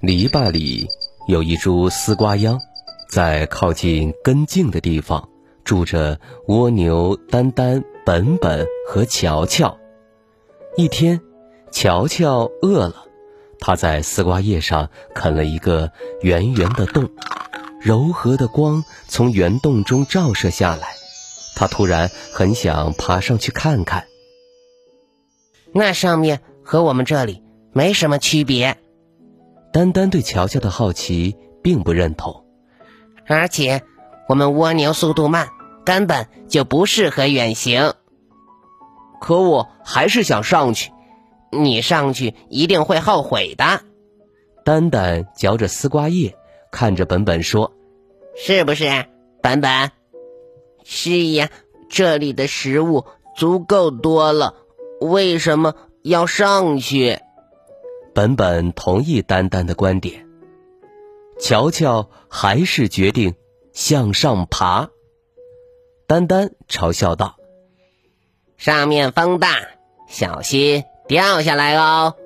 篱笆里有一株丝瓜秧，在靠近根茎的地方住着蜗牛丹丹、本本和乔乔。一天，乔乔饿了，他在丝瓜叶上啃了一个圆圆的洞，柔和的光从圆洞中照射下来，他突然很想爬上去看看。那上面和我们这里没什么区别。丹丹对乔乔的好奇并不认同，而且我们蜗牛速度慢，根本就不适合远行。可我还是想上去，你上去一定会后悔的。丹丹嚼着丝瓜叶，看着本本说：“是不是，本本？是呀，这里的食物足够多了，为什么要上去？”本本同意丹丹的观点，乔乔还是决定向上爬。丹丹嘲笑道：“上面风大，小心掉下来哦。”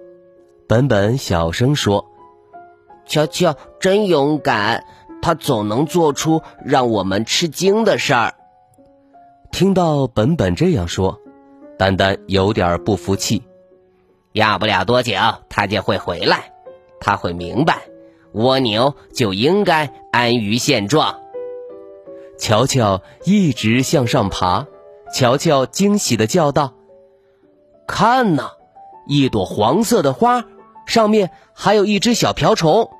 本本小声说：“乔乔真勇敢，他总能做出让我们吃惊的事儿。”听到本本这样说，丹丹有点不服气。要不了多久，他就会回来。他会明白，蜗牛就应该安于现状。乔乔一直向上爬，乔乔惊喜的叫道：“看呐，一朵黄色的花，上面还有一只小瓢虫。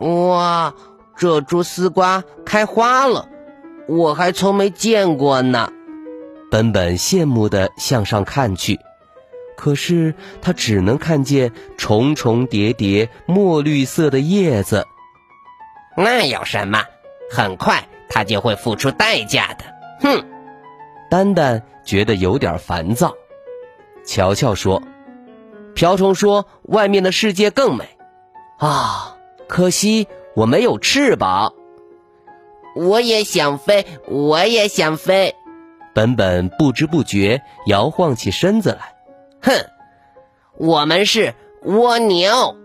哇，这株丝瓜开花了，我还从没见过呢。”本本羡慕的向上看去。可是他只能看见重重叠叠墨绿色的叶子。那有什么？很快他就会付出代价的。哼！丹丹觉得有点烦躁。乔乔说：“瓢虫说外面的世界更美。”啊，可惜我没有翅膀。我也想飞，我也想飞。本本不知不觉摇晃起身子来。哼，我们是蜗牛。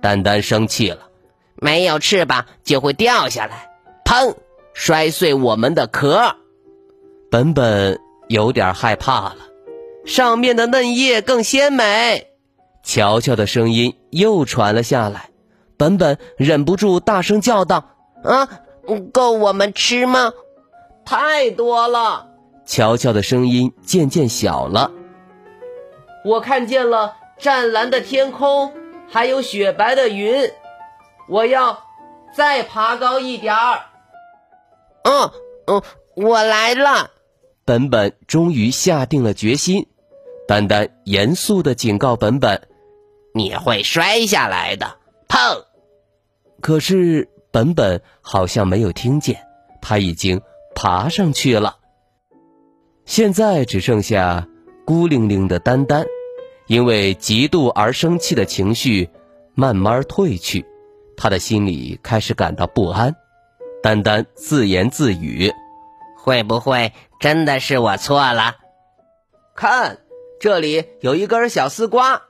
丹丹生气了，没有翅膀就会掉下来，砰，摔碎我们的壳。本本有点害怕了，上面的嫩叶更鲜美。乔乔的声音又传了下来，本本忍不住大声叫道：“啊，够我们吃吗？太多了！”乔乔的声音渐渐小了。我看见了湛蓝的天空，还有雪白的云。我要再爬高一点儿。嗯嗯，我来了。本本终于下定了决心。丹丹严肃的警告本本：“你会摔下来的。”砰！可是本本好像没有听见，他已经爬上去了。现在只剩下。孤零零的丹丹，因为嫉妒而生气的情绪慢慢褪去，他的心里开始感到不安。丹丹自言自语：“会不会真的是我错了？看，这里有一根小丝瓜，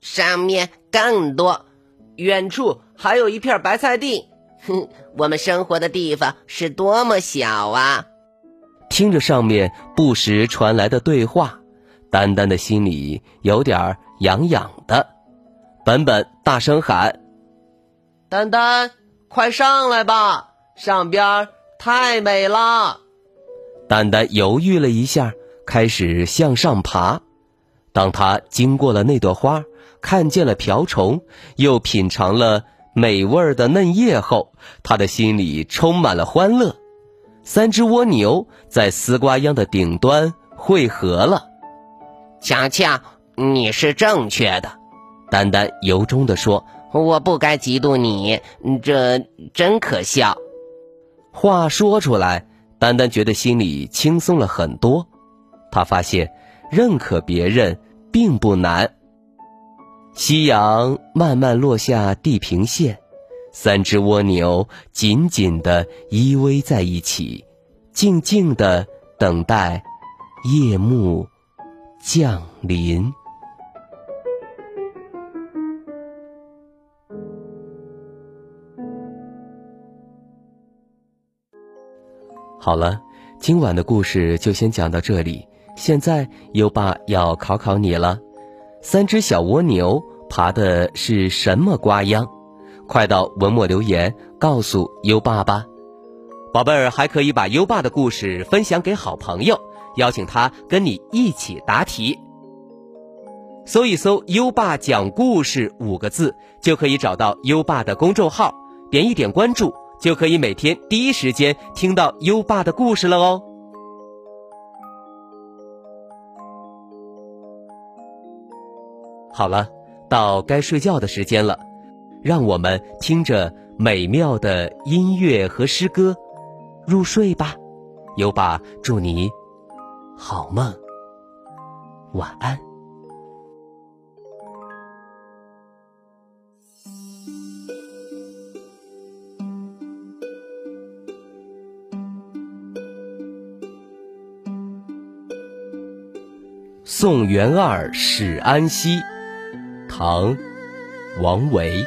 上面更多，远处还有一片白菜地。哼，我们生活的地方是多么小啊！”听着上面不时传来的对话。丹丹的心里有点痒痒的，本本大声喊：“丹丹，快上来吧，上边太美了。”丹丹犹豫了一下，开始向上爬。当他经过了那朵花，看见了瓢虫，又品尝了美味的嫩叶后，他的心里充满了欢乐。三只蜗牛在丝瓜秧的顶端汇合了。强强，你是正确的。丹丹由衷地说：“我不该嫉妒你，这真可笑。”话说出来，丹丹觉得心里轻松了很多。他发现认可别人并不难。夕阳慢慢落下地平线，三只蜗牛紧紧地依偎在一起，静静地等待夜幕降临。好了，今晚的故事就先讲到这里。现在优爸要考考你了：三只小蜗牛爬的是什么瓜秧？快到文末留言告诉优爸吧。宝贝儿还可以把优爸的故事分享给好朋友，邀请他跟你一起答题。搜一搜“优爸讲故事”五个字，就可以找到优爸的公众号，点一点关注。就可以每天第一时间听到优爸的故事了哦。好了，到该睡觉的时间了，让我们听着美妙的音乐和诗歌入睡吧。优爸祝你好梦，晚安。送元二使安西，唐·王维。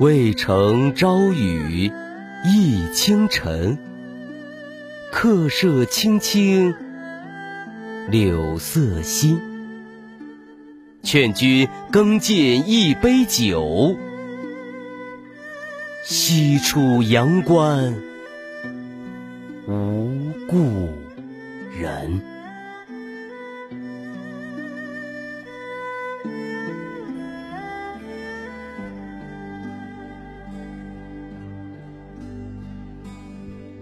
渭城朝雨忆清晨，客舍青青柳色新。劝君更尽一杯酒，西出阳关。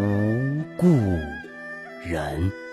无故人。